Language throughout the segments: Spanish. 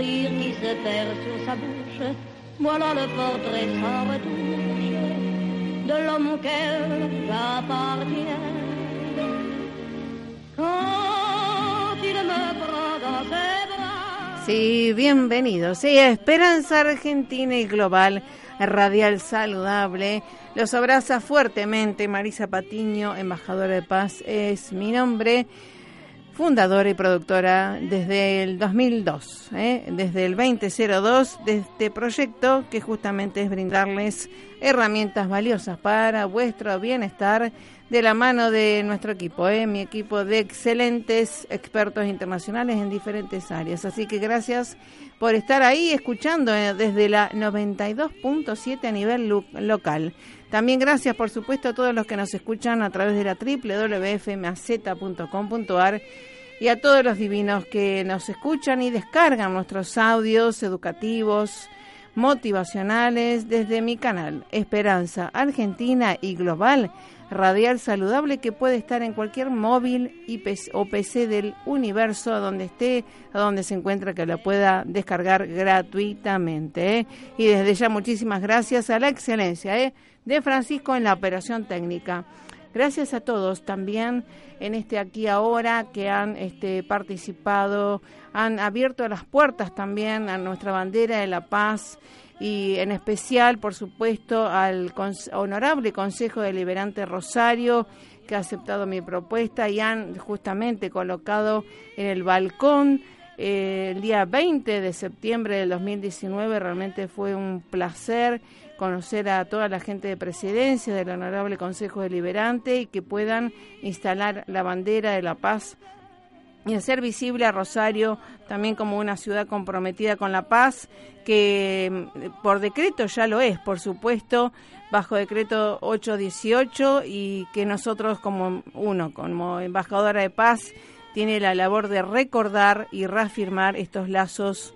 Rire qui se perd. Sí, bienvenidos. Sí, Esperanza Argentina y Global, radial saludable. Los abraza fuertemente Marisa Patiño, embajadora de paz, es mi nombre fundadora y productora desde el 2002, ¿eh? desde el 2002 de este proyecto que justamente es brindarles herramientas valiosas para vuestro bienestar de la mano de nuestro equipo, ¿eh? mi equipo de excelentes expertos internacionales en diferentes áreas. Así que gracias por estar ahí escuchando ¿eh? desde la 92.7 a nivel local. También gracias, por supuesto, a todos los que nos escuchan a través de la www.fmaz.com.ar y a todos los divinos que nos escuchan y descargan nuestros audios educativos, motivacionales desde mi canal Esperanza Argentina y Global Radial Saludable que puede estar en cualquier móvil o PC del universo a donde esté, a donde se encuentra que lo pueda descargar gratuitamente. ¿eh? Y desde ya muchísimas gracias a la excelencia ¿eh? de Francisco en la operación técnica. Gracias a todos también en este aquí ahora que han este, participado, han abierto las puertas también a nuestra bandera de la paz y en especial, por supuesto, al honorable Consejo Deliberante Rosario que ha aceptado mi propuesta y han justamente colocado en el balcón eh, el día 20 de septiembre del 2019. Realmente fue un placer conocer a toda la gente de presidencia del Honorable Consejo Deliberante y que puedan instalar la bandera de la paz y hacer visible a Rosario también como una ciudad comprometida con la paz, que mm, por decreto ya lo es, por supuesto, bajo decreto 818 y que nosotros como uno, como embajadora de paz, tiene la labor de recordar y reafirmar estos lazos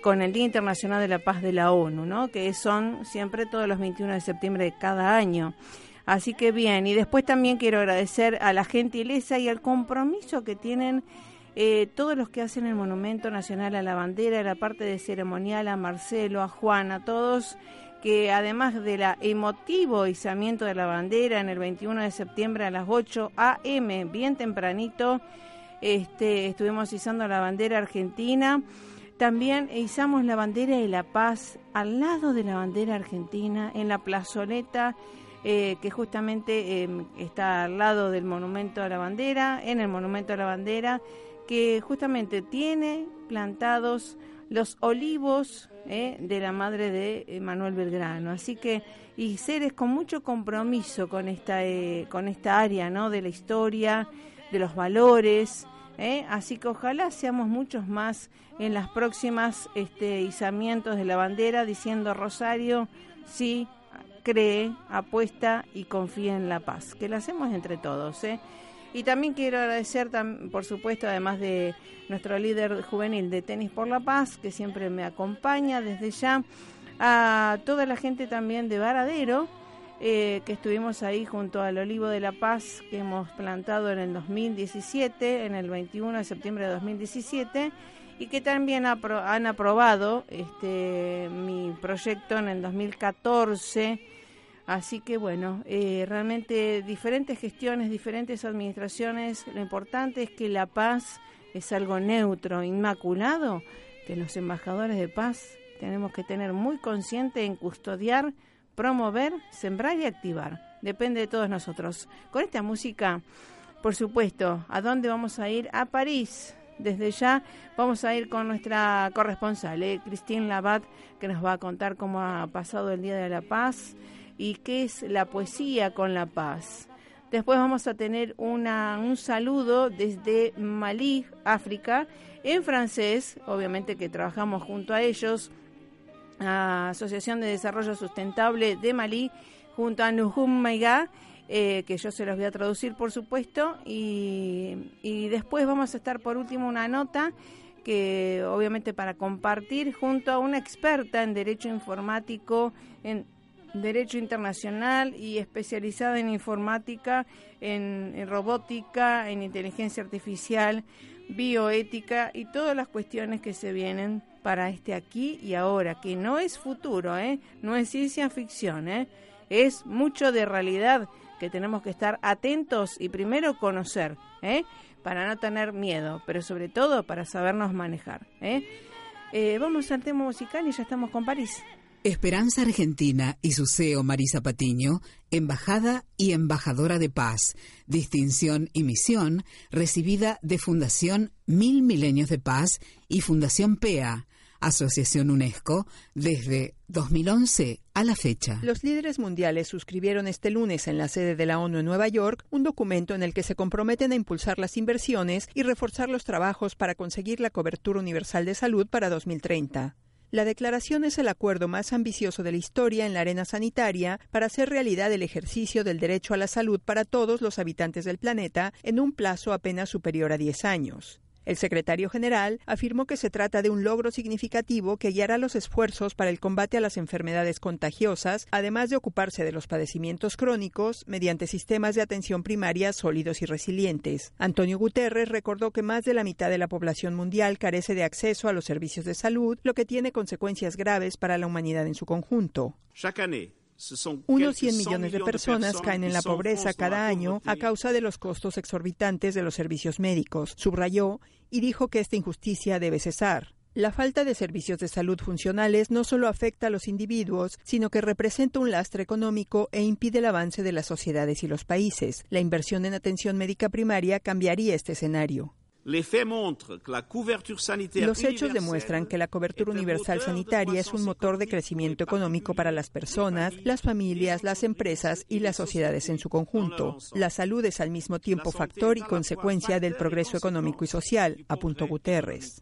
con el Día Internacional de la Paz de la ONU, ¿no? que son siempre todos los 21 de septiembre de cada año. Así que bien, y después también quiero agradecer a la gentileza y al compromiso que tienen eh, todos los que hacen el Monumento Nacional a la Bandera, la parte de ceremonial, a Marcelo, a Juan, a todos que además del emotivo izamiento de la bandera en el 21 de septiembre a las 8 a.m., bien tempranito, este, estuvimos izando la bandera argentina también izamos la bandera de la paz al lado de la bandera argentina en la plazoleta eh, que justamente em, está al lado del monumento a la bandera, en el monumento a la bandera, que justamente tiene plantados los olivos eh, de la madre de eh, Manuel Belgrano. Así que, y seres con mucho compromiso con esta, con esta área ¿no? de la historia, de los valores, ¿eh? así que ojalá seamos muchos más en las próximas este, izamientos de la bandera diciendo Rosario, sí, cree, apuesta y confía en la paz, que la hacemos entre todos. ¿eh? Y también quiero agradecer, por supuesto, además de nuestro líder juvenil de Tenis por la Paz, que siempre me acompaña desde ya, a toda la gente también de Varadero, eh, que estuvimos ahí junto al Olivo de la Paz que hemos plantado en el 2017, en el 21 de septiembre de 2017, y que también han aprobado este, mi proyecto en el 2014. Así que bueno, eh, realmente diferentes gestiones, diferentes administraciones, lo importante es que la paz es algo neutro, inmaculado, que los embajadores de paz tenemos que tener muy consciente en custodiar promover, sembrar y activar. depende de todos nosotros. Con esta música, por supuesto, ¿a dónde vamos a ir? A París. Desde ya vamos a ir con nuestra corresponsal, ¿eh? Christine Labat, que nos va a contar cómo ha pasado el Día de la Paz y qué es la poesía con la paz. Después vamos a tener una, un saludo desde Malí, África, en francés, obviamente que trabajamos junto a ellos, Asociación de Desarrollo Sustentable de Malí, junto a Nuhum Maiga, eh, que yo se los voy a traducir por supuesto, y después vamos a estar por último una nota que obviamente para compartir junto a una experta en Derecho Informático, en Derecho Internacional y especializada en informática, en, robótica, en inteligencia artificial, bioética y todas las cuestiones que se vienen para este aquí y ahora, que no es futuro, ¿eh? no es ciencia ficción, ¿eh? es mucho de realidad que tenemos que estar atentos y primero conocer, ¿eh? para no tener miedo, pero sobre todo para sabernos manejar. ¿eh? Eh, vamos al tema musical y ya estamos con París. Esperanza Argentina y su CEO Marisa Patiño, embajada y embajadora de paz, distinción y misión recibida de Fundación Mil Milenios de Paz y Fundación PEA, Asociación UNESCO, desde 2011 a la fecha. Los líderes mundiales suscribieron este lunes en la sede de la ONU en Nueva York un documento en el que se comprometen a impulsar las inversiones y reforzar los trabajos para conseguir la cobertura universal de salud para 2030. La declaración es el acuerdo más ambicioso de la historia en la arena sanitaria para hacer realidad el ejercicio del derecho a la salud para todos los habitantes del planeta en un plazo apenas superior a 10 años. El secretario general afirmó que se trata de un logro significativo que guiará los esfuerzos para el combate a las enfermedades contagiosas, además de ocuparse de los padecimientos crónicos mediante sistemas de atención primaria sólidos y resilientes. Antonio Guterres recordó que más de la mitad de la población mundial carece de acceso a los servicios de salud, lo que tiene consecuencias graves para la humanidad en su conjunto. Unos 100 millones de personas caen en la pobreza cada año a causa de los costos exorbitantes de los servicios médicos, subrayó, y dijo que esta injusticia debe cesar. La falta de servicios de salud funcionales no solo afecta a los individuos, sino que representa un lastre económico e impide el avance de las sociedades y los países. La inversión en atención médica primaria cambiaría este escenario. Los hechos demuestran que la cobertura universal sanitaria es un motor de crecimiento económico para las personas, las familias, las empresas y las sociedades en su conjunto. La salud es al mismo tiempo factor y consecuencia del progreso económico y social, apuntó Guterres.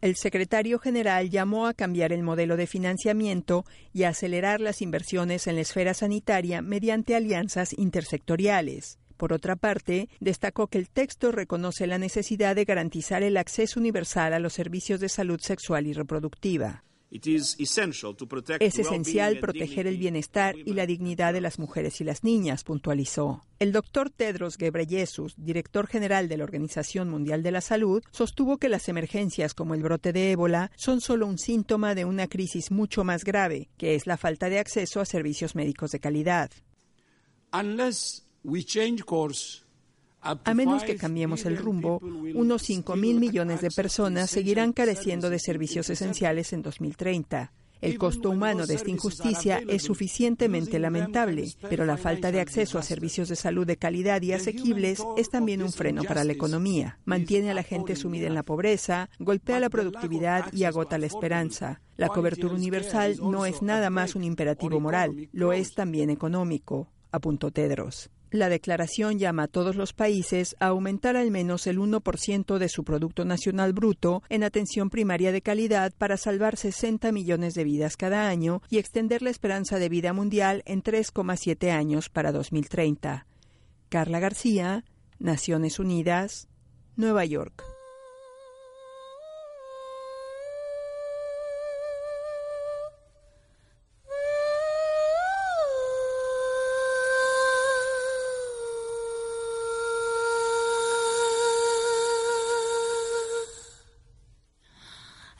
El secretario general llamó a cambiar el modelo de financiamiento y a acelerar las inversiones en la esfera sanitaria mediante alianzas intersectoriales. Por otra parte, destacó que el texto reconoce la necesidad de garantizar el acceso universal a los servicios de salud sexual y reproductiva. Es esencial proteger el bienestar y la dignidad de las mujeres y las niñas, puntualizó. El doctor Tedros Ghebreyesus, director general de la Organización Mundial de la Salud, sostuvo que las emergencias como el brote de ébola son solo un síntoma de una crisis mucho más grave, que es la falta de acceso a servicios médicos de calidad. A menos que cambiemos el rumbo, unos 5 mil millones de personas seguirán careciendo de servicios esenciales en 2030. El costo humano de esta injusticia es suficientemente lamentable, pero la falta de acceso a servicios de salud de calidad y asequibles es también un freno para la economía. Mantiene a la gente sumida en la pobreza, golpea la productividad y agota la esperanza. La cobertura universal no es nada más un imperativo moral, lo es también económico, apuntó Tedros. La declaración llama a todos los países a aumentar al menos el 1% de su Producto Nacional Bruto en atención primaria de calidad para salvar 60 millones de vidas cada año y extender la esperanza de vida mundial en 3,7 años para 2030. Carla García, Naciones Unidas, Nueva York.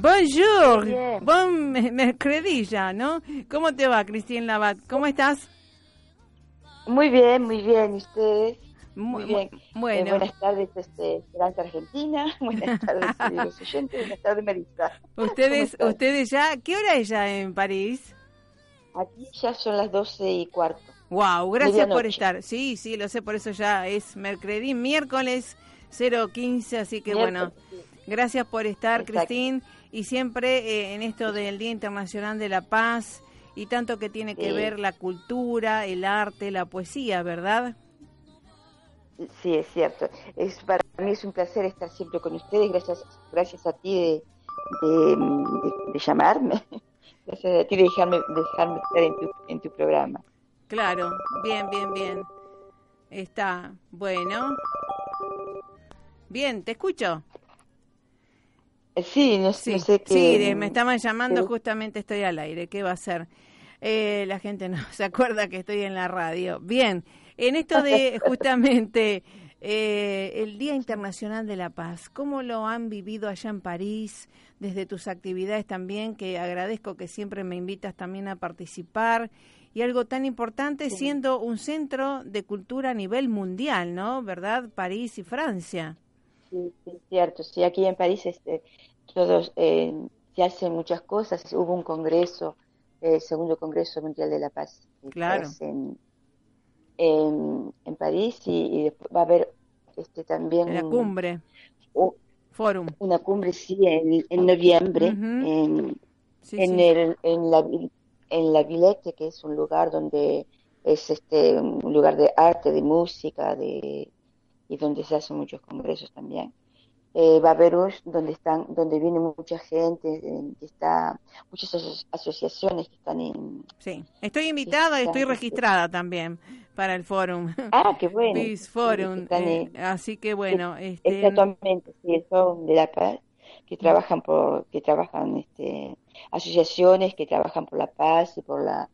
Bonjour, bon me- mercredi ya, ¿no? ¿Cómo te va, Cristín Labat? ¿Cómo estás? Muy bien, muy bien. ¿Y ustedes? Mu- Muy bien. mu- Bueno, Eh, buenas tardes, este, Esperanza Argentina. Buenas tardes, queridos oyentes. Buenas tardes, Marisa. ustedes, ustedes ya, ¿qué hora es ya en París? Aquí ya son las doce y cuarto. Wow, gracias por estar. Sí, sí, lo sé, por eso ya es mercredi, miércoles 015, así que bueno, sí. gracias por estar. Cristín, y siempre eh, en esto del Día Internacional de la Paz y tanto que tiene que Sí. ver la cultura, el arte, la poesía, ¿verdad? Sí, es cierto. Es para mí es un placer estar siempre con ustedes. Gracias, gracias a ti de, de, de- de llamarme. Gracias a ti de dejarme, dejarme estar en tu, en tu programa. Claro, bien, bien, bien. Está, bueno. Bien, te escucho. Eh, Sí, no, Sí, no sé qué. sí, de- me estaban llamando, justamente estoy al aire, ¿qué va a ser? Eh, la gente no se acuerda que estoy en la radio. Bien, en esto de justamente eh, el Día Internacional de la Paz, ¿cómo lo han vivido allá en París, desde tus actividades también, que agradezco que siempre me invitas también a participar? Y algo tan importante siendo un centro de cultura a nivel mundial, ¿no? ¿Verdad? París y Francia. Sí, sí, es cierto. Sí, aquí en París este, todos eh, se hacen muchas cosas. Hubo un congreso, el segundo Congreso Mundial de la Paz, Claro. en, en, en París y, y después va a haber este, también La un- cumbre, u- Forum. una cumbre, sí, en, en noviembre, en, Sí, en, sí. el, en, la, en la Villette, que es un lugar donde es este un lugar de arte, de música, de y donde se hacen muchos congresos también. Eh, un donde están, donde viene mucha gente, eh, que está, muchas aso- asociaciones que están en. Sí, estoy invitada y estoy sí. registrada también para el forum. Ah, qué bueno. Peace Forum. que eh, en- así que bueno, este, Exactamente, sí, el Forum de la Paz, que trabajan por, que trabajan este, asociaciones que trabajan por la paz y por la,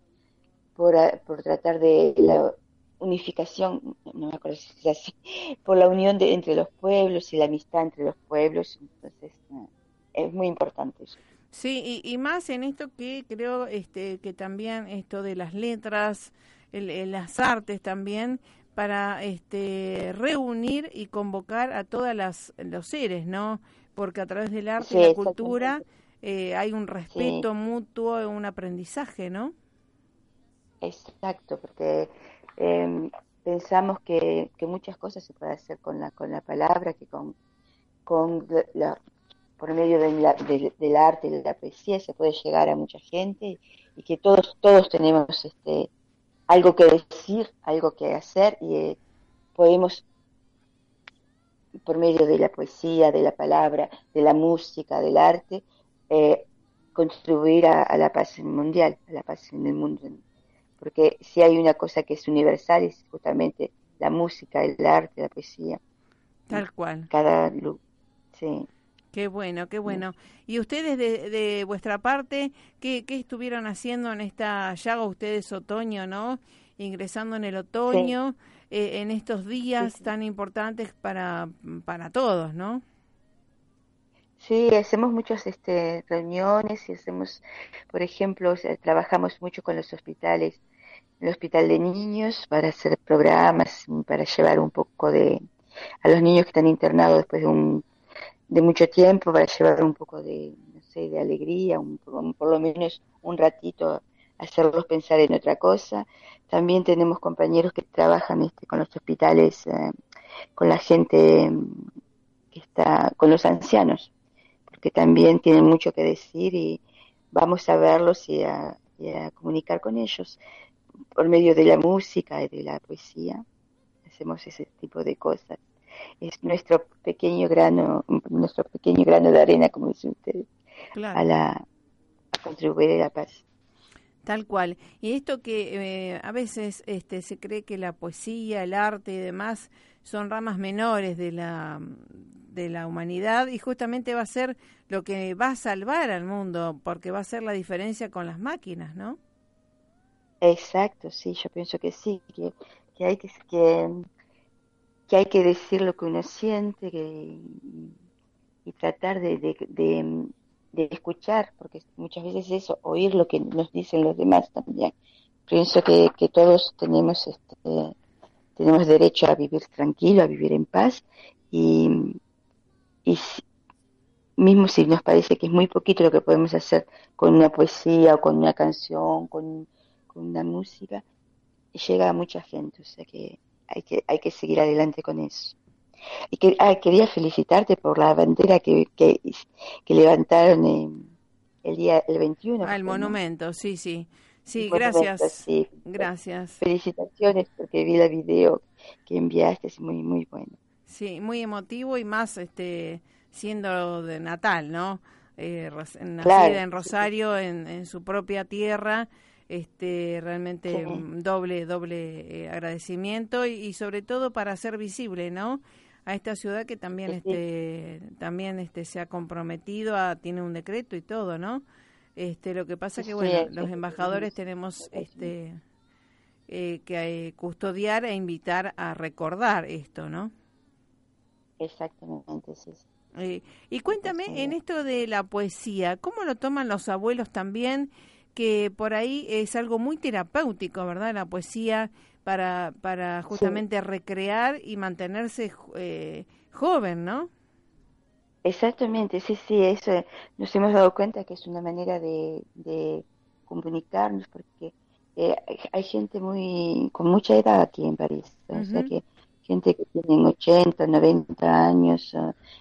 por, por tratar de la unificación, no me acuerdo si es así, por la unión de, entre los pueblos y la amistad entre los pueblos, entonces eh, es muy importante eso. sí, y, y más en esto que creo este, que también esto de las letras, el- el- las artes también, para este, reunir y convocar a todas las los seres, ¿no? Porque a través del arte Sí, y la cultura eh, hay un respeto mutuo, un aprendizaje, ¿no? Exacto, porque eh, pensamos que, que muchas cosas se puede hacer con la, con la palabra, que con, con la, por medio la- de- del arte y de la poesía se puede llegar a mucha gente y que todos, todos tenemos este, algo que decir, algo que hacer y eh, podemos por medio de la poesía, de la palabra, de la música, del arte, eh, contribuir a, a la paz mundial, a la paz en el mundo porque si hay una cosa que es universal es justamente la música, el arte, la poesía, Tal cual. cada lu- sí. Qué bueno, qué bueno. ¿Y ustedes de, de vuestra parte, qué, qué estuvieron haciendo en esta llaga ustedes otoño, no? Ingresando en el otoño, eh, en estos días Sí, sí. tan importantes para, para todos, ¿no? Sí, hacemos muchas este, reuniones y hacemos, por ejemplo, trabajamos mucho con los hospitales, el hospital de niños para hacer programas, para llevar un poco de a los niños que están internados después de un de mucho tiempo para llevar un poco de no sé de alegría, un, por, lo menos un ratito hacerlos pensar en otra cosa. También tenemos compañeros que trabajan este, con los hospitales, eh, con la gente mm, que está, con los ancianos, porque también tienen mucho que decir y vamos a verlos y a comunicar con ellos por medio de la música y de la poesía. Hacemos ese tipo de cosas. Es nuestro pequeño grano, nuestro pequeño grano de arena, como dicen ustedes, Claro. a la a contribuir a la paz. Tal cual. Y esto que eh, a veces este, se cree que la poesía, el arte y demás son ramas menores de la, de la humanidad y justamente va a ser lo que va a salvar al mundo, porque va a ser la diferencia con las máquinas, ¿no? Exacto, sí, yo pienso que sí, que, que hay que, que, hay que decir lo que uno siente que, y tratar de, de, de, escuchar, porque muchas veces eso, oír lo que nos dicen los demás también. Pienso que, que todos tenemos este, tenemos derecho a vivir tranquilo, a vivir en paz y, y mismo si nos parece que es muy poquito lo que podemos hacer con una poesía o con una canción, con, con una música, llega a mucha gente, o sea que hay que, hay que seguir adelante con eso. Y que, ah, quería felicitarte por la bandera que, que, que levantaron en el día el 21. Al fue, ¿no? monumento, sí, sí. Sí, El gracias. sí. Gracias. Felicitaciones porque vi el video que enviaste, es muy, muy bueno. Sí, muy emotivo y más este siendo de Natal, ¿no? Eh, nacida Claro, en Rosario, en, en su propia tierra, este realmente Sí. mm, doble doble eh, agradecimiento y, y sobre todo para hacer visible, ¿no? A esta ciudad que también Sí, sí. este también este se ha comprometido a tiene un decreto y todo, ¿no? Este lo que pasa que bueno, los embajadores tenemos este eh, que eh, custodiar e invitar a recordar esto, ¿no? Exactamente, sí. Eh, y cuéntame, en es. esto de la poesía, ¿cómo lo toman los abuelos también? Que por ahí es algo muy terapéutico, ¿verdad? La poesía para, para justamente recrear y mantenerse eh, joven, ¿no? Exactamente, sí, sí, eso eh, nos hemos dado cuenta que es una manera de, de comunicarnos porque eh, hay gente muy con mucha edad aquí en París, o sea que gente que tienen 80, 90 años,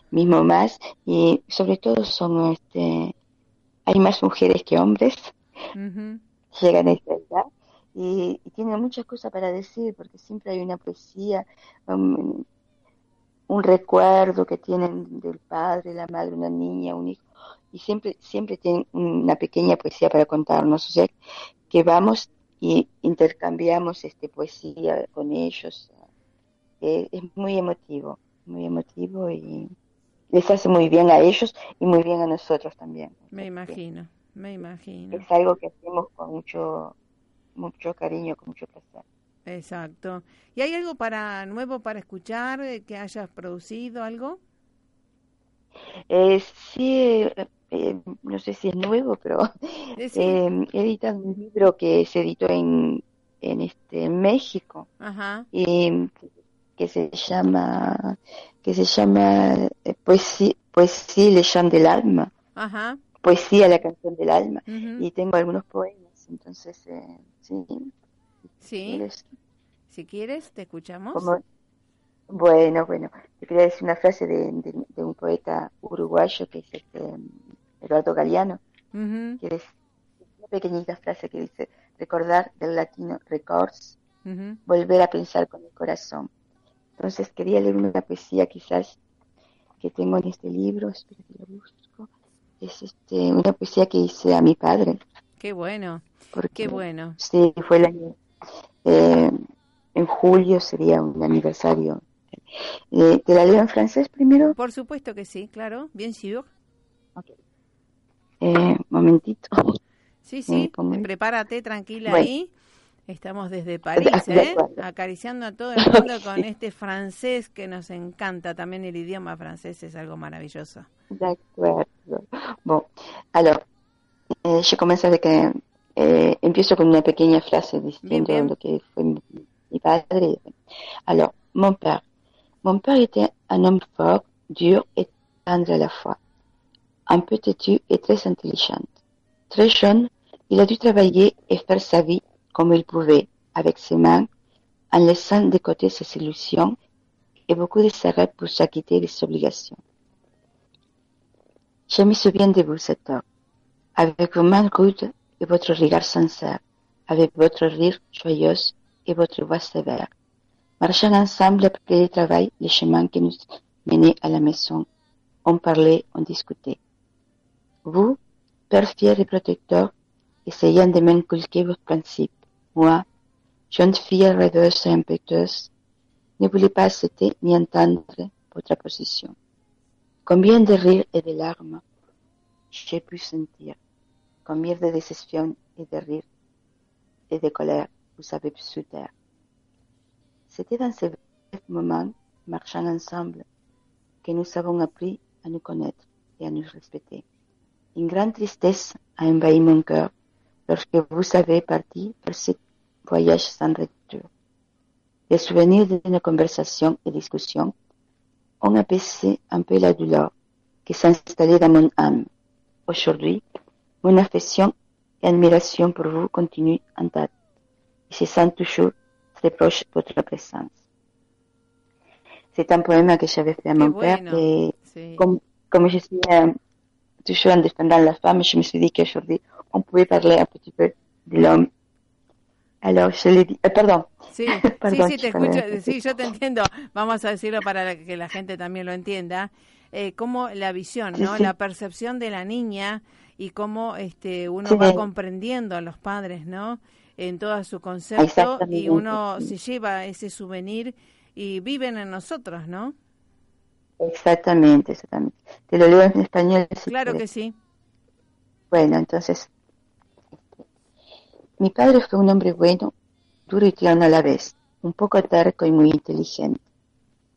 mismo más, y sobre todo son, este, hay más mujeres que hombres, Llegan a esta edad y, y tienen muchas cosas para decir porque siempre hay una poesía, um, un recuerdo que tienen del padre, la madre, una niña, un hijo, y siempre, siempre tienen una pequeña poesía para contarnos, o sea, que vamos y intercambiamos este poesía con ellos, eh, es muy emotivo, muy emotivo y les hace muy bien a ellos y muy bien a nosotros también. Me imagino, me imagino. es algo que hacemos con mucho, mucho cariño, con mucho placer. Exacto. ¿Y hay algo para nuevo para escuchar eh, que hayas producido algo? Eh, sí, eh, eh, no sé si es nuevo, pero sí. eh, he editado un libro que se editó en, en este en México Ajá. y que se llama que se llama Poesía, Poesía leyenda del alma, Ajá. Poesía la canción del alma y tengo algunos poemas, entonces eh, sí, Sí. ¿quieres? Si quieres, te escuchamos. Como- bueno, bueno, te quería decir una frase de, de, de un poeta uruguayo que es este, Eduardo Galeano. Que es una pequeñita frase que dice, recordar del latino records, volver a pensar con el corazón. Entonces quería leer una poesía quizás que tengo en este libro, espera que lo busco, es este, una poesía que hice a mi padre, Qué bueno, porque qué bueno. sí, fue el año, eh, en julio sería un aniversario. Eh, ¿Te la leo en francés primero? Por supuesto que sí, claro, bien sûr. Eh, momentito. Sí, sí, prepárate tranquila Bueno. ahí. Estamos desde París, ¿eh? acariciando a todo el mundo con este francés que nos encanta. También el idioma francés es algo maravilloso. D'accord. Bon, alors, eh, je commence avec un, eh, empiezo con una pequeña frase diciendo bien. lo que fue mi, mi padre. Alors, mon père. Mon père était un homme fort, dur et tendre à la fois. Un peu têtu et très intelligent. Très jeune, il a dû travailler et faire sa vie comme il pouvait, avec ses mains, en laissant de côté ses illusions et beaucoup de ses rêves pour s'acquitter des obligations. Je me souviens de vous cette heure, avec vos mains rudes et votre regard sincère, avec votre rire joyeux et votre voix sévère, marchant ensemble après le travail, les chemins qui nous menaient à la maison. On parlait, on discutait. Vous, père fier et protecteur, essayant de m'inculquer vos principes. Moi, jeune fille rêveuse et impétueuse, ne voulais pas accepter ni entendre votre position. Combien de rires et de larmes j'ai pu sentir, combien de déception et de rire et de colère vous avez pu soutenir. C'était dans ces moments, marchant ensemble, que nous avons appris à nous connaître et à nous respecter. Une grande tristesse a envahi mon cœur lorsque vous avez parti pour ce voyage sans retour. Les souvenirs de nos conversations et discussions ont apaisé un peu la douleur qui s'installait dans mon âme. Aujourd'hui, mon affection et admiration pour vous continuent intactes et se sent toujours très proche de votre présence. C'est un poème que j'avais fait à mon bueno, père et sí. comme, comme je suis euh, toujours en défendant la femme, je me suis dit qu'aujourd'hui, on pouvait parler un petit peu de l'homme. Euh, pardon. Sí, Perdón, sí, sí, te escucho, sí, yo te entiendo. Vamos a decirlo para que la gente también lo entienda. Eh, cómo la visión, ¿no? sí. La percepción de la niña y cómo este uno Sí. va comprendiendo a los padres, ¿no? En todo su concepto y uno se lleva ese souvenir y viven en nosotros, ¿no? Exactamente, exactamente. Te lo leo en español. si Claro quieres. que sí. Bueno, entonces, mi padre fue un hombre bueno, duro y tierno a la vez, un poco terco y muy inteligente.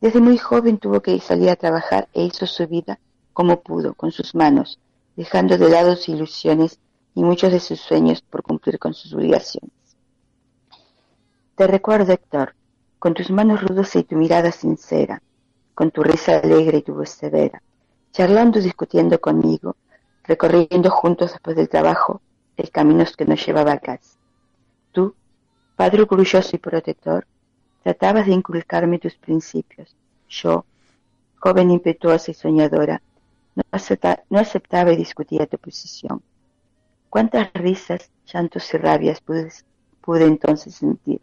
Desde muy joven tuvo que salir a trabajar e hizo su vida como pudo, con sus manos, dejando de lado sus ilusiones y muchos de sus sueños por cumplir con sus obligaciones. Te recuerdo, Héctor, con tus manos rudas y tu mirada sincera, con tu risa alegre y tu voz severa, charlando y discutiendo conmigo, recorriendo juntos después del trabajo el camino que nos llevaba a casa. Tú, padre orgulloso y protector, tratabas de inculcarme tus principios. Yo, joven impetuosa y soñadora, no, acepta- no aceptaba y discutía tu posición. Cuántas risas, llantos y rabias pude, pude entonces sentir.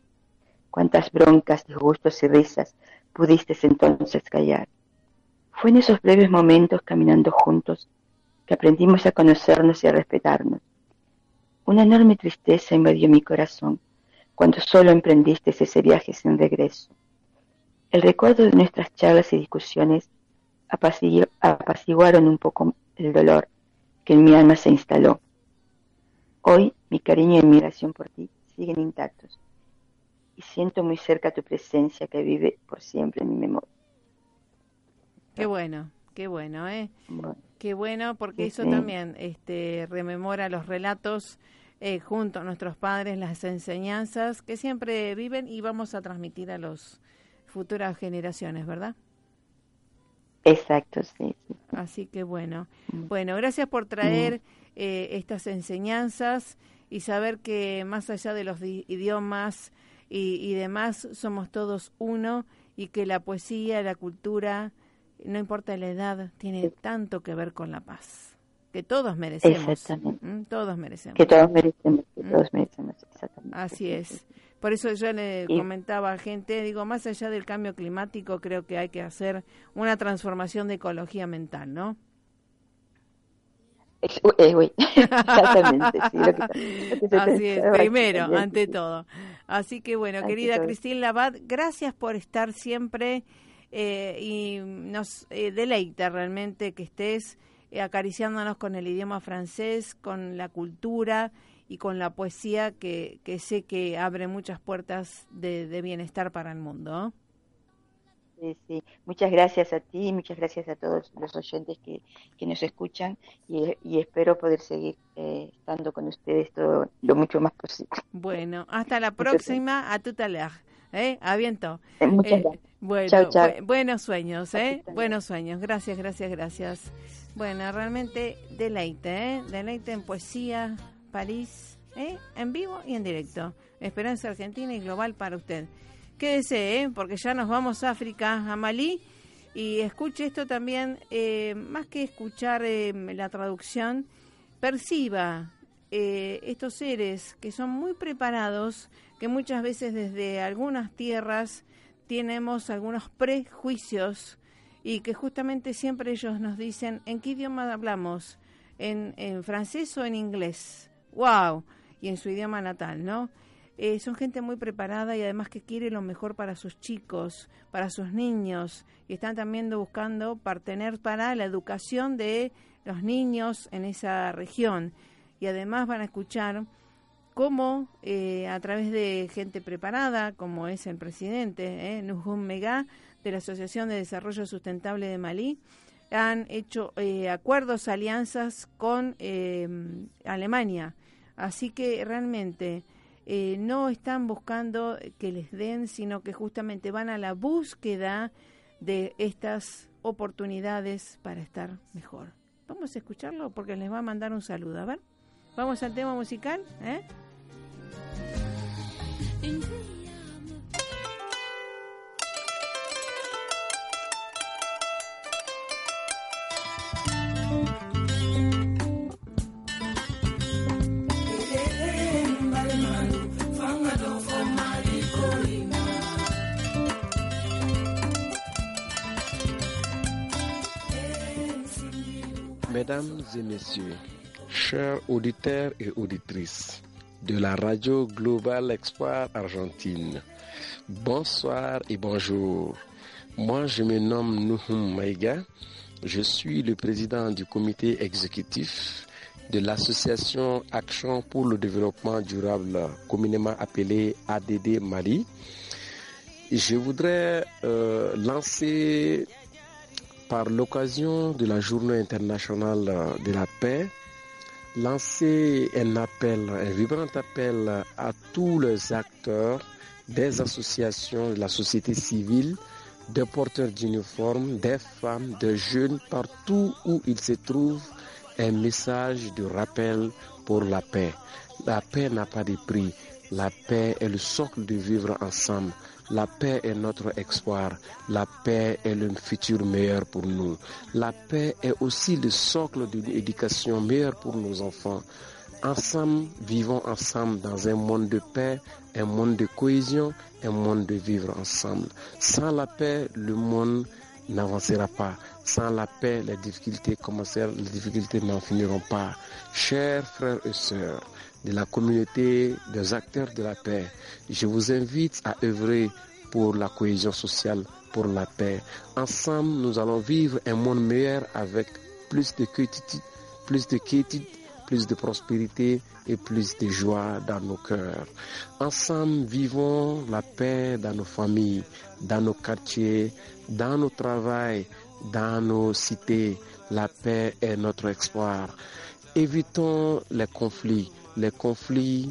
Cuántas broncas, disgustos y risas pudiste entonces callar. Fue en esos breves momentos caminando juntos que aprendimos a conocernos y a respetarnos. Una enorme tristeza invadió mi corazón cuando solo emprendiste ese viaje sin regreso. El recuerdo de nuestras charlas y discusiones apacigu- apaciguaron un poco el dolor que en mi alma se instaló. Hoy mi cariño y admiración por ti siguen intactos y siento muy cerca tu presencia que vive por siempre en mi memoria. Qué bueno, qué bueno, ¿eh? Bueno, Qué bueno, porque Sí, eso sí. también este, rememora los relatos eh, junto a nuestros padres, las enseñanzas que siempre viven y vamos a transmitir a las futuras generaciones, ¿verdad? exacto, sí, sí. Así que bueno, Mm. bueno, gracias por traer eh, estas enseñanzas y saber que más allá de los di- idiomas y, y demás, somos todos uno y que la poesía, la cultura, no importa la edad, tiene tanto que ver con la paz, que todos merecemos. Exactamente. ¿m? Todos merecemos. Que todos merecemos, que Mm. todos merecemos, exactamente. Así es. Por eso yo le comentaba a gente, digo, más allá del cambio climático, creo que hay que hacer una transformación de ecología mental, ¿no? Eh, Exactamente, sí, lo que, lo que se Así es, primero, ante sí. todo. Así que bueno, Ante querida todo. Cristina Labad, gracias por estar siempre eh, y nos eh, deleita realmente que estés eh, acariciándonos con el idioma francés, con la cultura y con la poesía que, que sé que abre muchas puertas de, de bienestar para el mundo. Sí, sí. Muchas gracias a ti, muchas gracias a todos los oyentes que, que nos escuchan y, y espero poder seguir eh, estando con ustedes todo lo mucho más posible. Bueno, hasta la próxima, a tu taler. ¿Eh? A viento. Eh, Muchas Eh, gracias. bueno, chao. bu- buenos sueños, ¿eh? Buenos sueños. Gracias, gracias, gracias. Bueno, realmente deleite, ¿eh? Deleite en poesía, París, ¿eh? En vivo y en directo. Esperanza Argentina y global para usted. Quédese, ¿eh? Porque ya nos vamos a África, a Malí. Y escuche esto también, eh, más que escuchar eh, la traducción, perciba eh, estos seres que son muy preparados, que muchas veces desde algunas tierras tenemos algunos prejuicios y que justamente siempre ellos nos dicen en qué idioma hablamos, en, en francés o en inglés. ¡Wow! Y en su idioma natal, ¿no? Eh, son gente muy preparada y además que quiere lo mejor para sus chicos, para sus niños, y están también buscando partener para la educación de los niños en esa región. Y además van a escuchar cómo eh, a través de gente preparada, como es el presidente, eh, Nuhum Mega, de la Asociación de Desarrollo Sustentable de Malí, han hecho eh, acuerdos, alianzas con eh, Alemania. Así que realmente eh, no están buscando que les den, sino que justamente van a la búsqueda de estas oportunidades para estar mejor. Vamos a escucharlo porque les va a mandar un saludo. A ver, vamos al tema musical. ¿eh? Mesdames et messieurs, chers auditeurs et auditrices de la radio Global Espoir Argentine, bonsoir et bonjour. Moi, je me nomme Nuhum Maïga. Je suis le président du comité exécutif de l'association Action pour le développement durable, communément appelée ADD Mali. Je voudrais euh, lancer par l'occasion de la journée internationale de la paix, lancer un appel, un vibrant appel à tous les acteurs des associations de la société civile, des porteurs d'uniformes, des femmes, des jeunes, partout où ils se trouvent, un message de rappel pour la paix. La paix n'a pas de prix. La paix est le socle de vivre ensemble. La paix est notre espoir. La paix est le futur meilleur pour nous. La paix est aussi le socle d'une éducation meilleure pour nos enfants. Ensemble, vivons ensemble dans un monde de paix, un monde de cohésion, un monde de vivre ensemble. Sans la paix, le monde n'avancera pas. Sans la paix, les difficultés les difficultés n'en finiront pas. Chers frères et sœurs, de la communauté des acteurs de la paix. Je vous invite à œuvrer pour la cohésion sociale, pour la paix. Ensemble, nous allons vivre un monde meilleur avec plus de quiétude, plus de plus de prospérité et plus de joie dans nos cœurs. Ensemble, vivons la paix dans nos familles, dans nos quartiers, dans nos travails, dans nos cités. La paix est notre espoir. Évitons les conflits. Les conflits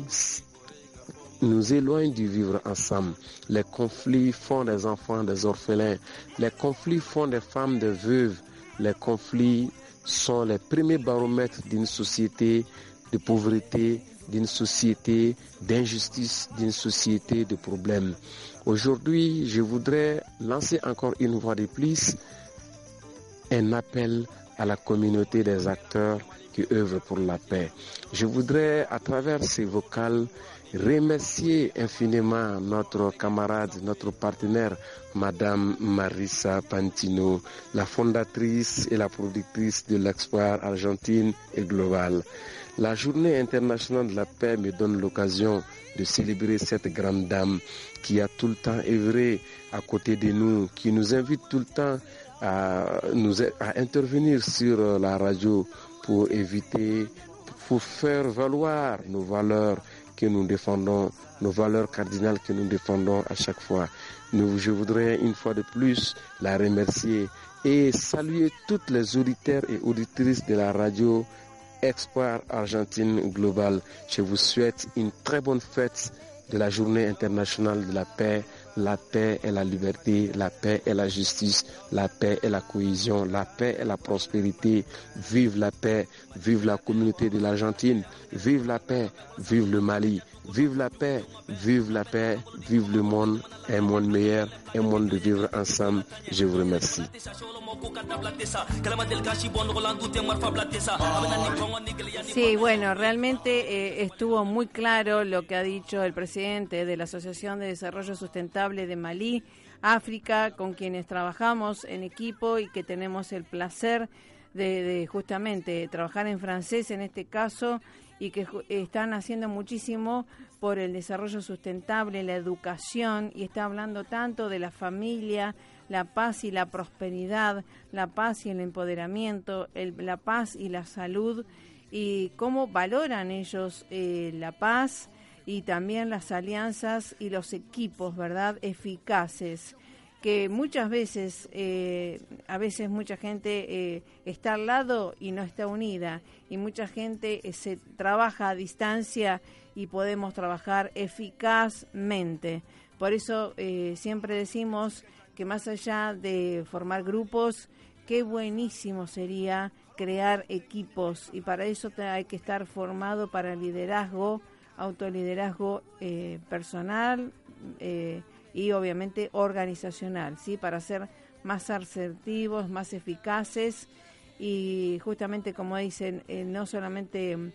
nous éloignent du vivre ensemble. Les conflits font des enfants des orphelins. Les conflits font des femmes des veuves. Les conflits sont les premiers baromètres d'une société de pauvreté, d'une société d'injustice, d'une société de problèmes. Aujourd'hui, je voudrais lancer encore une fois de plus un appel à la communauté des acteurs qui œuvrent pour la paix. Je voudrais, à travers ces vocales, remercier infiniment notre camarade, notre partenaire, Madame Marissa Pantino, la fondatrice et la productrice de l'Expoir Argentine et Global. La journée internationale de la paix me donne l'occasion de célébrer cette grande dame qui a tout le temps œuvré à côté de nous, qui nous invite tout le temps à, nous, à intervenir sur la radio pour éviter, pour faire valoir nos valeurs que nous défendons, nos valeurs cardinales que nous défendons à chaque fois. Je voudrais une fois de plus la remercier et saluer toutes les auditeurs et auditrices de la radio Espoir Argentine Global. Je vous souhaite une très bonne fête de la journée internationale de la paix. La paix et la liberté, la paix et la justice, la paix et la cohésion, la paix et la prospérité. Vive la paix, vive la communauté de l'Argentine, vive la paix, vive le Mali, vive la paix, vive la paix, vive le monde, un monde meilleur, un monde de vivre ensemble. Je vous remercie. Sí, bueno, realmente eh, estuvo muy claro lo que ha dicho el presidente de la Asociación de Desarrollo Sustentable de Malí, África, con quienes trabajamos en equipo y que tenemos el placer de, de justamente trabajar en francés en este caso y que están haciendo muchísimo por el desarrollo sustentable, la educación y está hablando tanto de la familia, la paz y la prosperidad, la paz y el empoderamiento, el, la paz y la salud y cómo valoran ellos eh, la paz y también las alianzas y los equipos, ¿verdad? Eficaces que muchas veces, eh, a veces mucha gente eh, está al lado y no está unida, y mucha gente eh, se trabaja a distancia y podemos trabajar eficazmente. Por eso siempre decimos que más allá de formar grupos, qué buenísimo sería crear equipos y para eso hay que estar formado para liderazgo, autoliderazgo personal, y obviamente organizacional, ¿sí? Para ser más asertivos, más eficaces y justamente como dicen, eh, no solamente mm,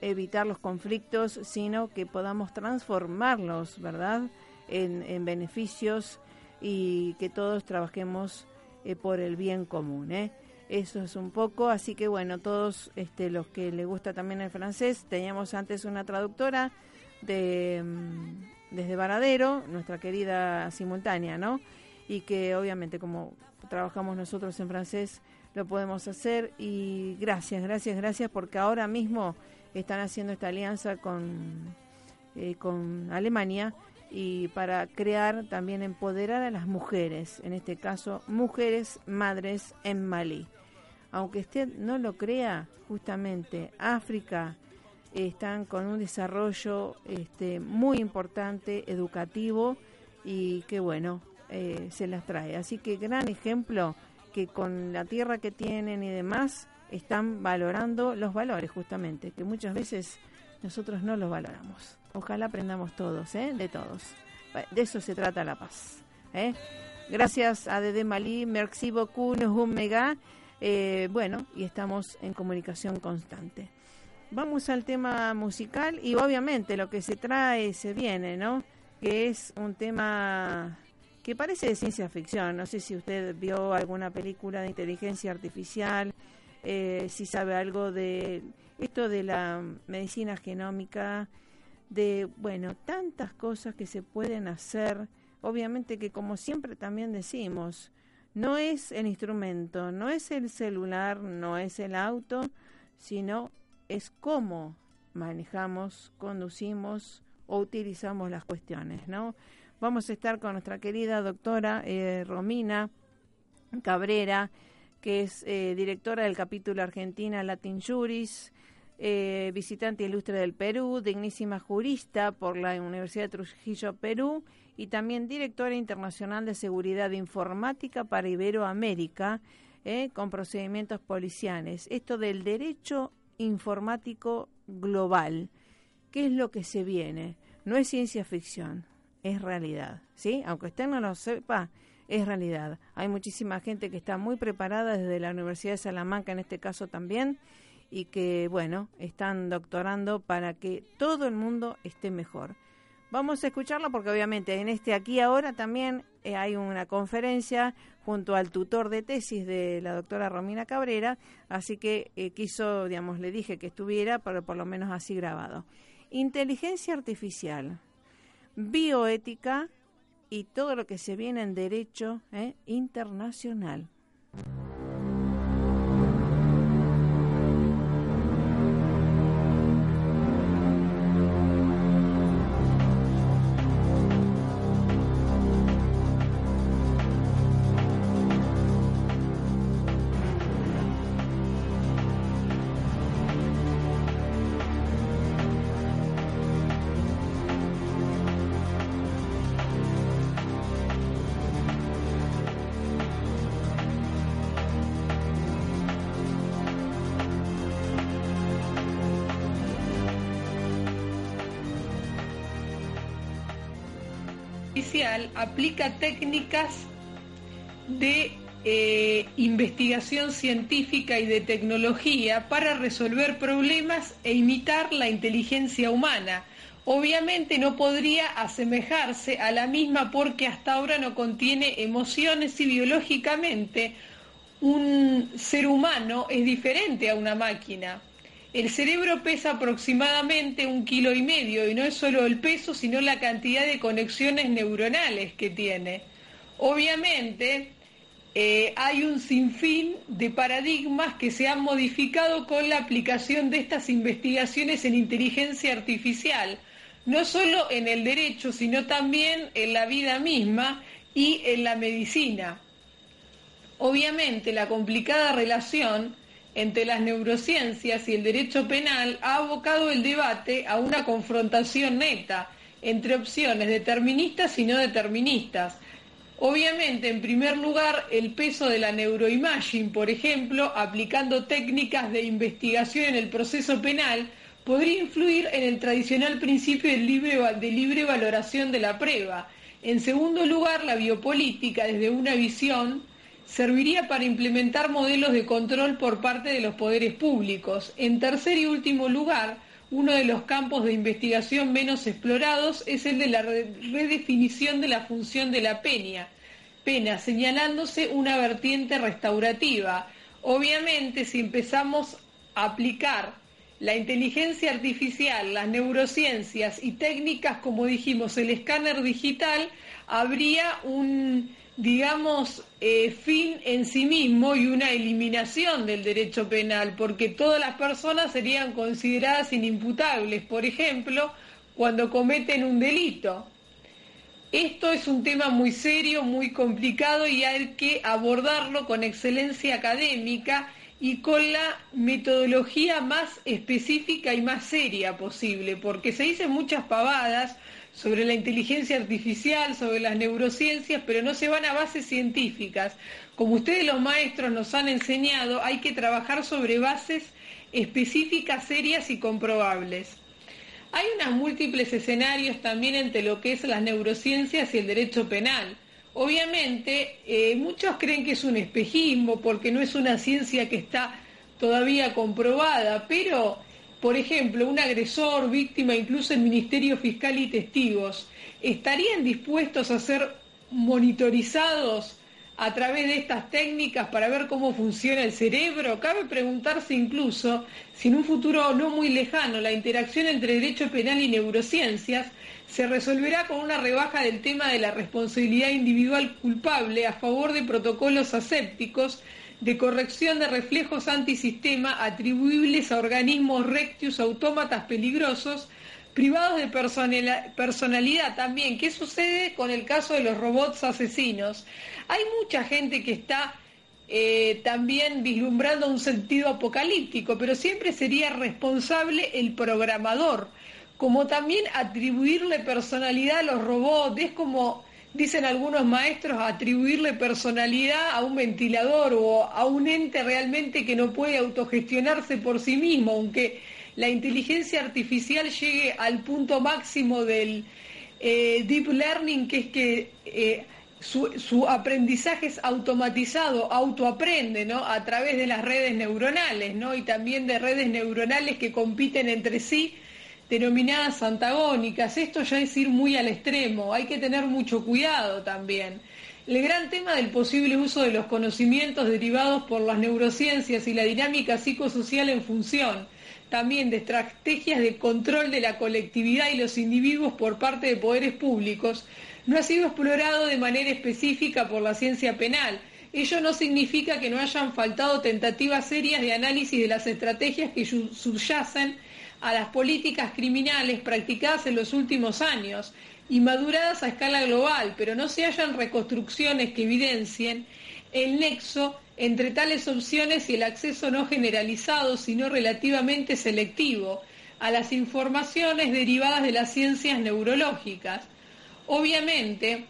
evitar los conflictos, sino que podamos transformarlos, ¿verdad? En, beneficios y que todos trabajemos eh, por el bien común, ¿eh? Eso es un poco, así que bueno, todos este, los que les gusta también el francés, teníamos antes una traductora de, mm, desde Varadero, nuestra querida simultánea, ¿no? Y que obviamente como trabajamos nosotros en francés, lo podemos hacer y gracias, gracias, gracias porque ahora mismo están haciendo esta alianza con, eh, con Alemania y para crear también empoderar a las mujeres, en este caso mujeres madres en Malí. Aunque usted no lo crea, justamente África están con un desarrollo este, muy importante, educativo y que bueno, eh, se las trae. Así que gran ejemplo que con la tierra que tienen y demás están valorando los valores justamente, que muchas veces nosotros no los valoramos. Ojalá aprendamos todos, ¿eh? de todos. De eso se trata la paz. ¿eh? Gracias a Dede Malí, merci beaucoup, mega. Eh, bueno, y estamos en comunicación constante. Vamos al tema musical y obviamente lo que se trae se viene, ¿no? Que es un tema que parece de ciencia ficción. No sé si usted vio alguna película de inteligencia artificial, eh, si sabe algo de esto de la medicina genómica, de, bueno, tantas cosas que se pueden hacer. Obviamente que como siempre también decimos, no es el instrumento, no es el celular, no es el auto, sino es cómo manejamos, conducimos o utilizamos las cuestiones, ¿no? Vamos a estar con nuestra querida doctora eh, Romina Cabrera, que es eh, directora del capítulo Argentina Latin Juris, eh, visitante ilustre del Perú, dignísima jurista por la Universidad de Trujillo, Perú, y también directora internacional de seguridad informática para Iberoamérica, con procedimientos policiales. Esto del derecho informático global. ¿Qué es lo que se viene? No es ciencia ficción, es realidad, ¿sí? Aunque usted no lo sepa, es realidad. Hay muchísima gente que está muy preparada desde la Universidad de Salamanca en este caso también y que, bueno, están doctorando para que todo el mundo esté mejor. Vamos a escucharlo porque obviamente en este aquí ahora también eh, hay una conferencia junto al tutor de tesis de la doctora Romina Cabrera, así que eh, quiso, digamos, le dije que estuviera, pero por lo menos así grabado. Inteligencia artificial, bioética y todo lo que se viene en derecho eh, internacional. Aplica técnicas de eh, investigación científica y de tecnología para resolver problemas e imitar la inteligencia humana. Obviamente no podría asemejarse a la misma porque hasta ahora no contiene emociones y biológicamente un ser humano es diferente a una máquina. El cerebro pesa aproximadamente un kilo y medio y no es solo el peso, sino la cantidad de conexiones neuronales que tiene. Obviamente, eh, hay un sinfín de paradigmas que se han modificado con la aplicación de estas investigaciones en inteligencia artificial. no solo en el derecho, sino también en la vida misma y en la medicina. Obviamente, la complicada relación entre las neurociencias y el derecho penal ha abocado el debate a una confrontación neta entre opciones deterministas y no deterministas. Obviamente, en primer lugar, el peso de la neuroimaging, por ejemplo, aplicando técnicas de investigación en el proceso penal, podría influir en el tradicional principio de libre, de libre valoración de la prueba. En segundo lugar, la biopolítica, desde una visión serviría para implementar modelos de control por parte de los poderes públicos. En tercer y último lugar, uno de los campos de investigación menos explorados es el de la redefinición de la función de la pena, pena señalándose una vertiente restaurativa. Obviamente, si empezamos a aplicar la inteligencia artificial, las neurociencias y técnicas como dijimos, el escáner digital, habría un digamos, eh, fin en sí mismo y una eliminación del derecho penal, porque todas las personas serían consideradas inimputables, por ejemplo, cuando cometen un delito. Esto es un tema muy serio, muy complicado y hay que abordarlo con excelencia académica y con la metodología más específica y más seria posible, porque se dicen muchas pavadas, sobre la inteligencia artificial, sobre las neurociencias, pero no se van a bases científicas. Como ustedes los maestros nos han enseñado, hay que trabajar sobre bases específicas, serias y comprobables. Hay unos múltiples escenarios también entre lo que es las neurociencias y el derecho penal. Obviamente, eh, muchos creen que es un espejismo porque no es una ciencia que está todavía comprobada, pero por ejemplo, un agresor, víctima, incluso el Ministerio Fiscal y testigos, ¿estarían dispuestos a ser monitorizados a través de estas técnicas para ver cómo funciona el cerebro? Cabe preguntarse incluso si en un futuro no muy lejano la interacción entre derecho penal y neurociencias se resolverá con una rebaja del tema de la responsabilidad individual culpable a favor de protocolos asépticos de corrección de reflejos antisistema atribuibles a organismos rectius autómatas peligrosos privados de personalidad también. ¿Qué sucede con el caso de los robots asesinos? Hay mucha gente que está eh, también vislumbrando un sentido apocalíptico, pero siempre sería responsable el programador, como también atribuirle personalidad a los robots, es como dicen algunos maestros, atribuirle personalidad a un ventilador o a un ente realmente que no puede autogestionarse por sí mismo, aunque la inteligencia artificial llegue al punto máximo del eh, deep learning, que es que eh, su, aprendizaje es automatizado, autoaprende, ¿no? A través de las redes neuronales, ¿no? Y también de redes neuronales que compiten entre sí denominadas antagónicas. Esto ya es ir muy al extremo, hay que tener mucho cuidado también. El gran tema del posible uso de los conocimientos derivados por las neurociencias y la dinámica psicosocial en función también de estrategias de control de la colectividad y los individuos por parte de poderes públicos no ha sido explorado de manera específica por la ciencia penal. Ello no significa que no hayan faltado tentativas serias de análisis de las estrategias que subyacen a las políticas criminales practicadas en los últimos años y maduradas a escala global, pero no se hallan reconstrucciones que evidencien el nexo entre tales opciones y el acceso no generalizado, sino relativamente selectivo, a las informaciones derivadas de las ciencias neurológicas. Obviamente,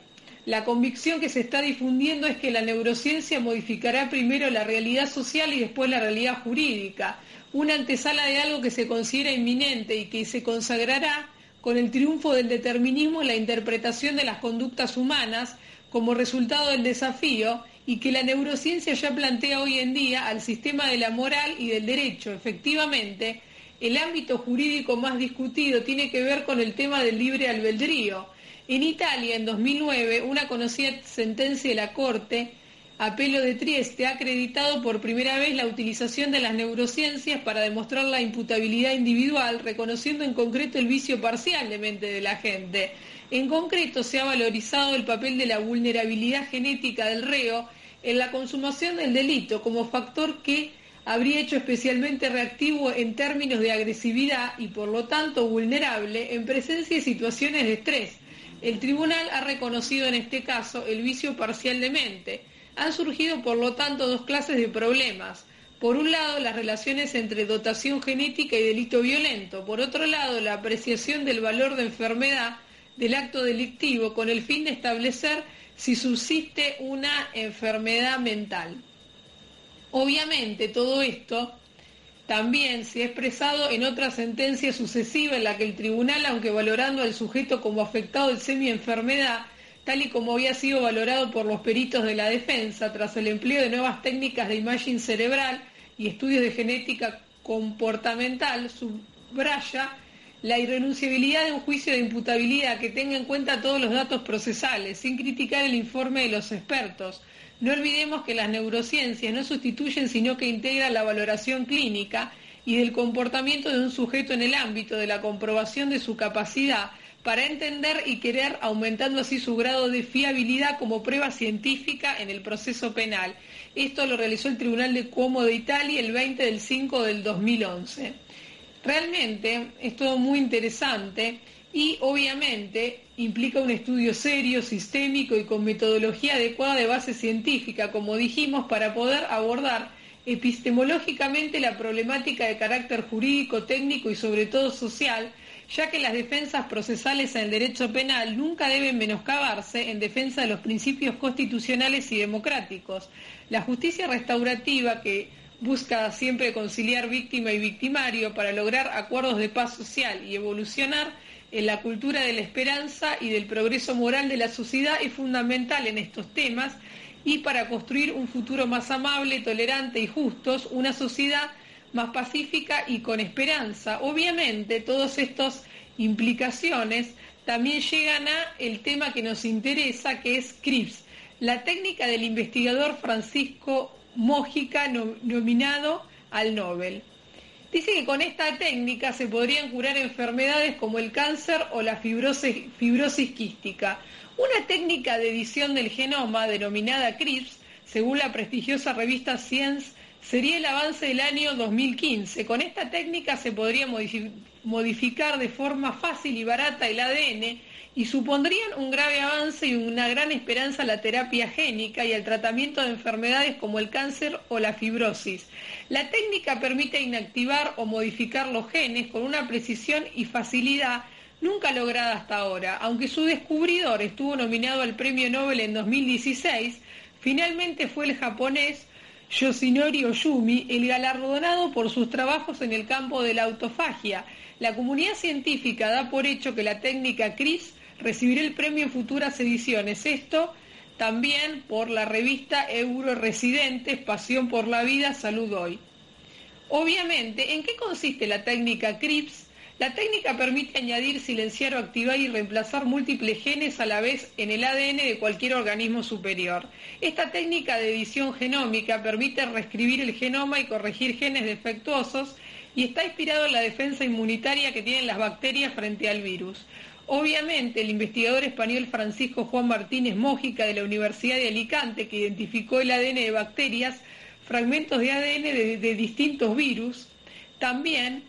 la convicción que se está difundiendo es que la neurociencia modificará primero la realidad social y después la realidad jurídica, una antesala de algo que se considera inminente y que se consagrará con el triunfo del determinismo en la interpretación de las conductas humanas como resultado del desafío y que la neurociencia ya plantea hoy en día al sistema de la moral y del derecho. Efectivamente, el ámbito jurídico más discutido tiene que ver con el tema del libre albedrío. En Italia, en 2009, una conocida sentencia de la Corte Apelo de Trieste ha acreditado por primera vez la utilización de las neurociencias para demostrar la imputabilidad individual, reconociendo en concreto el vicio parcial de mente de la gente. En concreto, se ha valorizado el papel de la vulnerabilidad genética del reo en la consumación del delito como factor que habría hecho especialmente reactivo en términos de agresividad y por lo tanto vulnerable en presencia de situaciones de estrés. El tribunal ha reconocido en este caso el vicio parcial de mente. Han surgido por lo tanto dos clases de problemas. Por un lado, las relaciones entre dotación genética y delito violento. Por otro lado, la apreciación del valor de enfermedad del acto delictivo con el fin de establecer si subsiste una enfermedad mental. Obviamente todo esto también se ha expresado en otra sentencia sucesiva en la que el tribunal, aunque valorando al sujeto como afectado de semi-enfermedad, tal y como había sido valorado por los peritos de la defensa tras el empleo de nuevas técnicas de imagen cerebral y estudios de genética comportamental, subraya la irrenunciabilidad de un juicio de imputabilidad que tenga en cuenta todos los datos procesales, sin criticar el informe de los expertos. No olvidemos que las neurociencias no sustituyen, sino que integran la valoración clínica y del comportamiento de un sujeto en el ámbito de la comprobación de su capacidad para entender y querer, aumentando así su grado de fiabilidad como prueba científica en el proceso penal. Esto lo realizó el Tribunal de Cuomo de Italia el 20 del 5 del 2011. Realmente es todo muy interesante y obviamente implica un estudio serio, sistémico y con metodología adecuada de base científica, como dijimos, para poder abordar epistemológicamente la problemática de carácter jurídico, técnico y sobre todo social, ya que las defensas procesales en el derecho penal nunca deben menoscabarse en defensa de los principios constitucionales y democráticos. La justicia restaurativa que busca siempre conciliar víctima y victimario para lograr acuerdos de paz social y evolucionar en la cultura de la esperanza y del progreso moral de la sociedad es fundamental en estos temas y para construir un futuro más amable, tolerante y justo, una sociedad más pacífica y con esperanza. Obviamente, todas estas implicaciones también llegan a el tema que nos interesa, que es CRIPS, la técnica del investigador Francisco Mójica nominado al Nobel. Dice que con esta técnica se podrían curar enfermedades como el cáncer o la fibrosis, fibrosis quística. Una técnica de edición del genoma denominada CRISPR, según la prestigiosa revista Science, sería el avance del año 2015. Con esta técnica se podría modificar de forma fácil y barata el ADN y supondrían un grave avance y una gran esperanza a la terapia génica y al tratamiento de enfermedades como el cáncer o la fibrosis. La técnica permite inactivar o modificar los genes con una precisión y facilidad nunca lograda hasta ahora. Aunque su descubridor estuvo nominado al Premio Nobel en 2016, finalmente fue el japonés Yoshinori Oyumi el galardonado por sus trabajos en el campo de la autofagia. La comunidad científica da por hecho que la técnica CRIS recibirá el premio en futuras ediciones. Esto también por la revista Euro Residentes, Pasión por la Vida, Salud Hoy. Obviamente, ¿en qué consiste la técnica CRIPS? La técnica permite añadir, silenciar o activar y reemplazar múltiples genes a la vez en el ADN de cualquier organismo superior. Esta técnica de edición genómica permite reescribir el genoma y corregir genes defectuosos y está inspirado en la defensa inmunitaria que tienen las bacterias frente al virus. Obviamente, el investigador español Francisco Juan Martínez Mójica de la Universidad de Alicante, que identificó el ADN de bacterias, fragmentos de ADN de, distintos virus, también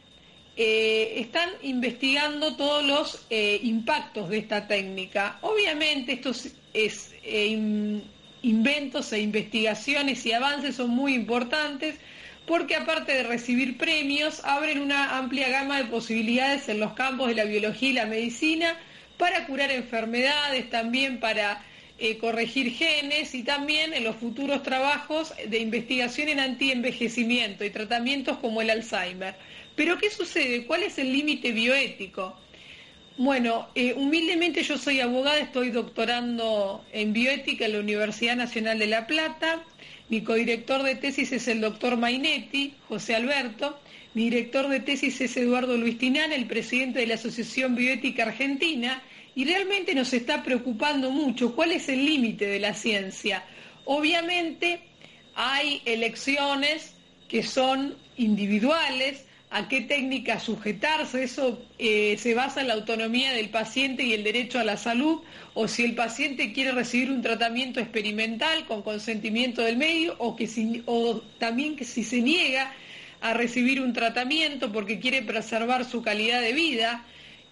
eh, están investigando todos los eh, impactos de esta técnica. Obviamente, estos eh, inventos e investigaciones y avances son muy importantes porque aparte de recibir premios, abren una amplia gama de posibilidades en los campos de la biología y la medicina para curar enfermedades, también para corregir genes y también en los futuros trabajos de investigación en antienvejecimiento y tratamientos como el Alzheimer. Pero ¿qué sucede? ¿Cuál es el límite bioético? Bueno, eh, humildemente yo soy abogada, estoy doctorando en bioética en la Universidad Nacional de La Plata mi codirector de tesis es el doctor Mainetti, José Alberto. Mi director de tesis es Eduardo Luis Tinán, el presidente de la Asociación Bioética Argentina. Y realmente nos está preocupando mucho cuál es el límite de la ciencia. Obviamente hay elecciones que son individuales, a qué técnica sujetarse, eso eh, se basa en la autonomía del paciente y el derecho a la salud, o si el paciente quiere recibir un tratamiento experimental con consentimiento del medio, o, que o también que si se niega a recibir un tratamiento porque quiere preservar su calidad de vida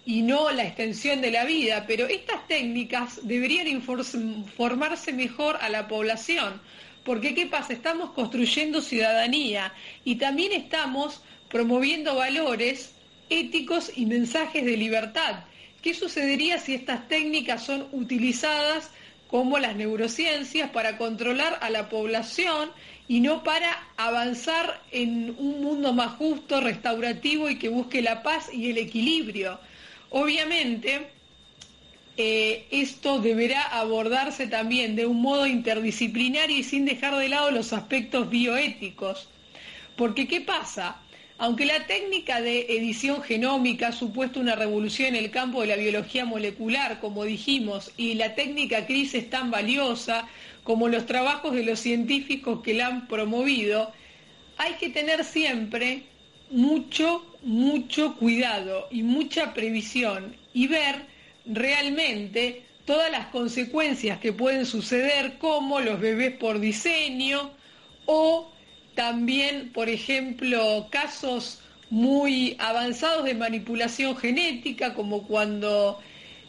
y no la extensión de la vida, pero estas técnicas deberían informarse mejor a la población, porque ¿qué pasa? Estamos construyendo ciudadanía y también estamos promoviendo valores éticos y mensajes de libertad. ¿Qué sucedería si estas técnicas son utilizadas como las neurociencias para controlar a la población y no para avanzar en un mundo más justo, restaurativo y que busque la paz y el equilibrio? Obviamente, eh, esto deberá abordarse también de un modo interdisciplinario y sin dejar de lado los aspectos bioéticos. Porque ¿qué pasa? Aunque la técnica de edición genómica ha supuesto una revolución en el campo de la biología molecular, como dijimos, y la técnica CRIS es tan valiosa como los trabajos de los científicos que la han promovido, hay que tener siempre mucho, mucho cuidado y mucha previsión y ver realmente todas las consecuencias que pueden suceder, como los bebés por diseño o también, por ejemplo, casos muy avanzados de manipulación genética, como cuando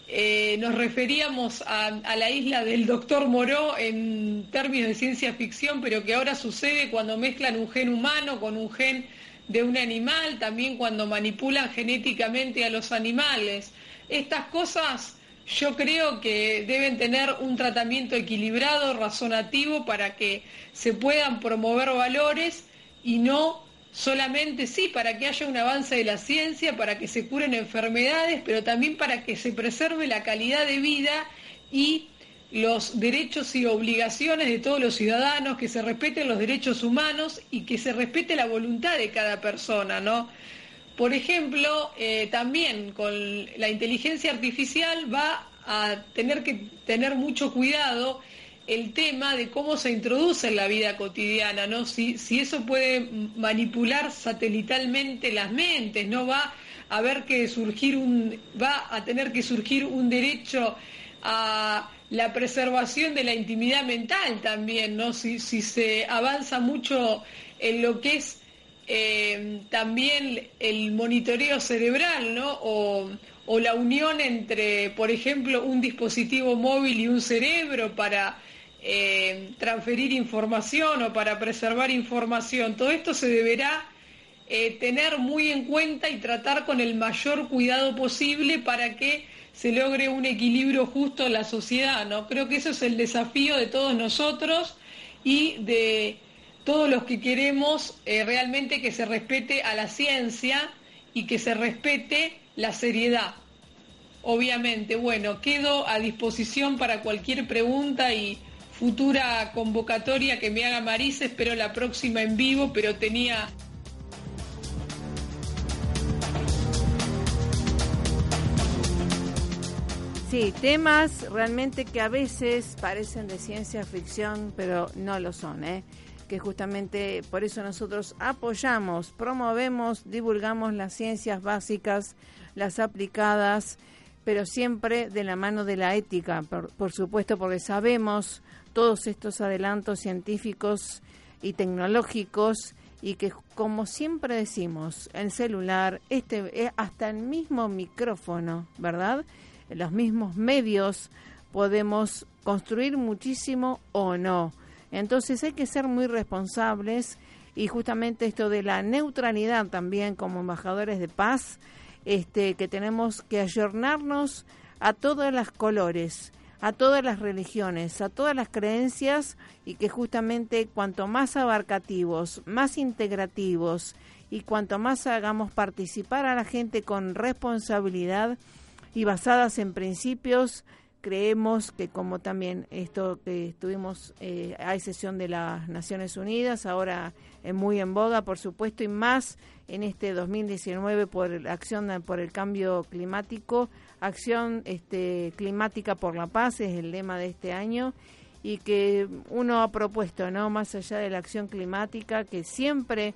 eh, nos referíamos a, a, la isla del doctor Moró en términos de ciencia ficción, pero que ahora sucede cuando mezclan un gen humano con un gen de un animal, también cuando manipulan genéticamente a los animales. Estas cosas yo creo que deben tener un tratamiento equilibrado, razonativo, para que se puedan promover valores y no solamente, sí, para que haya un avance de la ciencia, para que se curen enfermedades, pero también para que se preserve la calidad de vida y los derechos y obligaciones de todos los ciudadanos, que se respeten los derechos humanos y que se respete la voluntad de cada persona, ¿no? Por ejemplo, eh, también con la inteligencia artificial va a tener que tener mucho cuidado el tema de cómo se introduce en la vida cotidiana, ¿no? Si, si eso puede manipular satelitalmente las mentes, ¿no? Va a haber que surgir un, va a tener que surgir un derecho a la preservación de la intimidad mental también, ¿no? Si, si se avanza mucho en lo que es eh, también el monitoreo cerebral, ¿no? O, la unión entre, por ejemplo, un dispositivo móvil y un cerebro para eh, transferir información o para preservar información. Todo esto se deberá eh, tener muy en cuenta y tratar con el mayor cuidado posible para que se logre un equilibrio justo en la sociedad, ¿no? Creo que eso es el desafío de todos nosotros y de todos los que queremos eh, realmente que se respete a la ciencia y que se respete la seriedad. Obviamente, bueno, quedo a disposición para cualquier pregunta y futura convocatoria que me haga Marisa, espero la próxima en vivo, pero tenía Sí, temas realmente que a veces parecen de ciencia ficción, pero no lo son, ¿eh? Que justamente por eso nosotros apoyamos, promovemos, divulgamos las ciencias básicas, las aplicadas, pero siempre de la mano de la ética, por, supuesto, porque sabemos todos estos adelantos científicos y tecnológicos y que como siempre decimos, el celular, este eh, hasta el mismo micrófono, ¿verdad? Los mismos medios podemos construir muchísimo o no entonces hay que ser muy responsables y justamente esto de la neutralidad también como embajadores de paz, este, que tenemos que ayornarnos a todas las colores, a todas las religiones, a todas las creencias y que justamente cuanto más abarcativos, más integrativos y cuanto más hagamos participar a la gente con responsabilidad y basadas en principios, creemos que como también esto que estuvimos, eh, hay sesión de las Naciones Unidas, ahora es muy en boga, por supuesto, y más en este 2019 por la acción por el cambio climático, acción este, climática por la paz es el lema de este año y que uno ha propuesto, no más allá de la acción climática, que siempre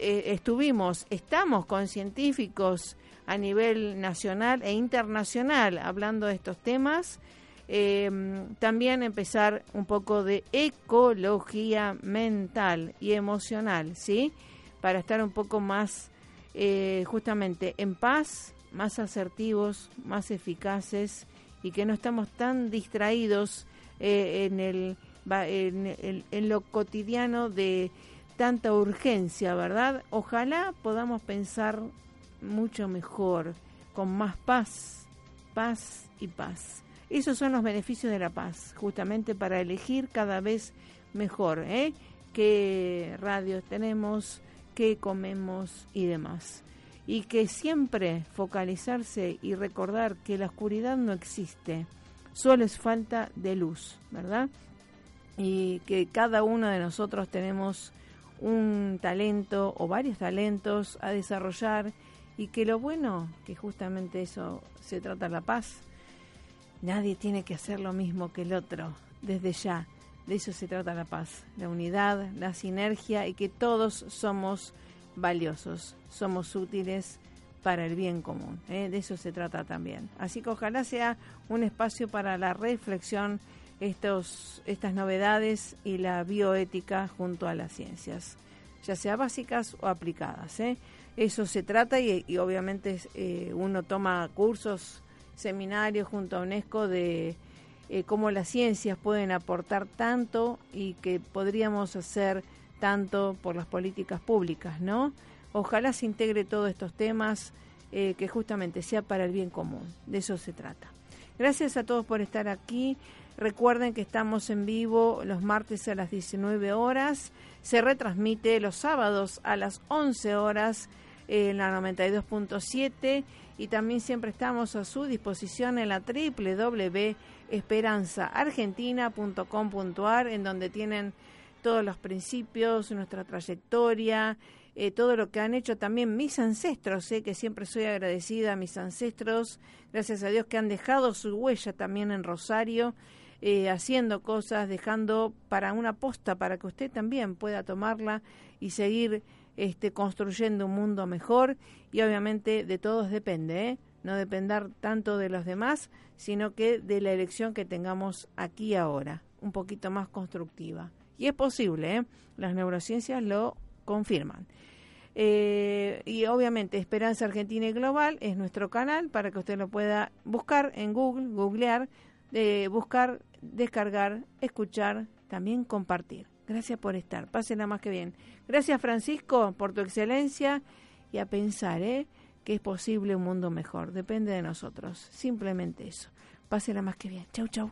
eh, estuvimos, estamos con científicos a nivel nacional e internacional hablando de estos temas. Em, también empezar un poco de ecología mental y emocional, ¿sí? Para estar un poco más eh, justamente en paz, más asertivos, más eficaces y que no estamos tan distraídos eh, en, el, en, en lo cotidiano de tanta urgencia, ¿verdad? Ojalá podamos pensar mucho mejor, con más paz, paz y paz. Esos son los beneficios de la paz, justamente para elegir cada vez mejor, ¿eh? qué radios tenemos, qué comemos y demás. Y que siempre focalizarse y recordar que la oscuridad no existe, solo es falta de luz, ¿verdad? Y que cada uno de nosotros tenemos un talento o varios talentos a desarrollar y que lo bueno, que justamente eso se trata la paz, nadie tiene que hacer lo mismo que el otro, desde ya, de eso se trata la paz, la unidad, la sinergia y que todos somos valiosos, somos útiles para el bien común, ¿eh? de eso se trata también. Así que ojalá sea un espacio para la reflexión, estos, estas novedades y la bioética junto a las ciencias, ya sea básicas o aplicadas. ¿eh? Eso se trata y, obviamente eh, uno toma cursos, seminarios junto a UNESCO de eh, cómo las ciencias pueden aportar tanto y que podríamos hacer tanto por las políticas públicas, ¿no? Ojalá se integre todos estos temas eh, que justamente sea para el bien común, de eso se trata. Gracias a todos por estar aquí. Recuerden que estamos en vivo los martes a las 19 horas. Se retransmite los sábados a las 11 horas en la 92.7 y también siempre estamos a su disposición en la www.esperanzaargentina.com.ar en donde tienen todos los principios, nuestra trayectoria, eh, todo lo que han hecho también mis ancestros, sé que siempre soy agradecida a mis ancestros, gracias a Dios que han dejado su huella también en Rosario, eh, haciendo cosas, dejando para una posta, para que usted también pueda tomarla y seguir este, construyendo un mundo mejor y obviamente de todos depende, ¿eh? no depender tanto de los demás, sino que de la elección que tengamos aquí ahora, un poquito más constructiva. Y es posible, ¿eh? las neurociencias lo confirman. Eh, y obviamente Esperanza Argentina y Global es nuestro canal para que usted lo pueda buscar en Google, googlear, buscar, descargar, escuchar, también compartir. Gracias por estar. Pásenla más que bien. Gracias, Francisco, por tu excelencia y a pensar ¿eh? que es posible un mundo mejor. Depende de nosotros. Simplemente eso. Pásenla más que bien. Chau, chau.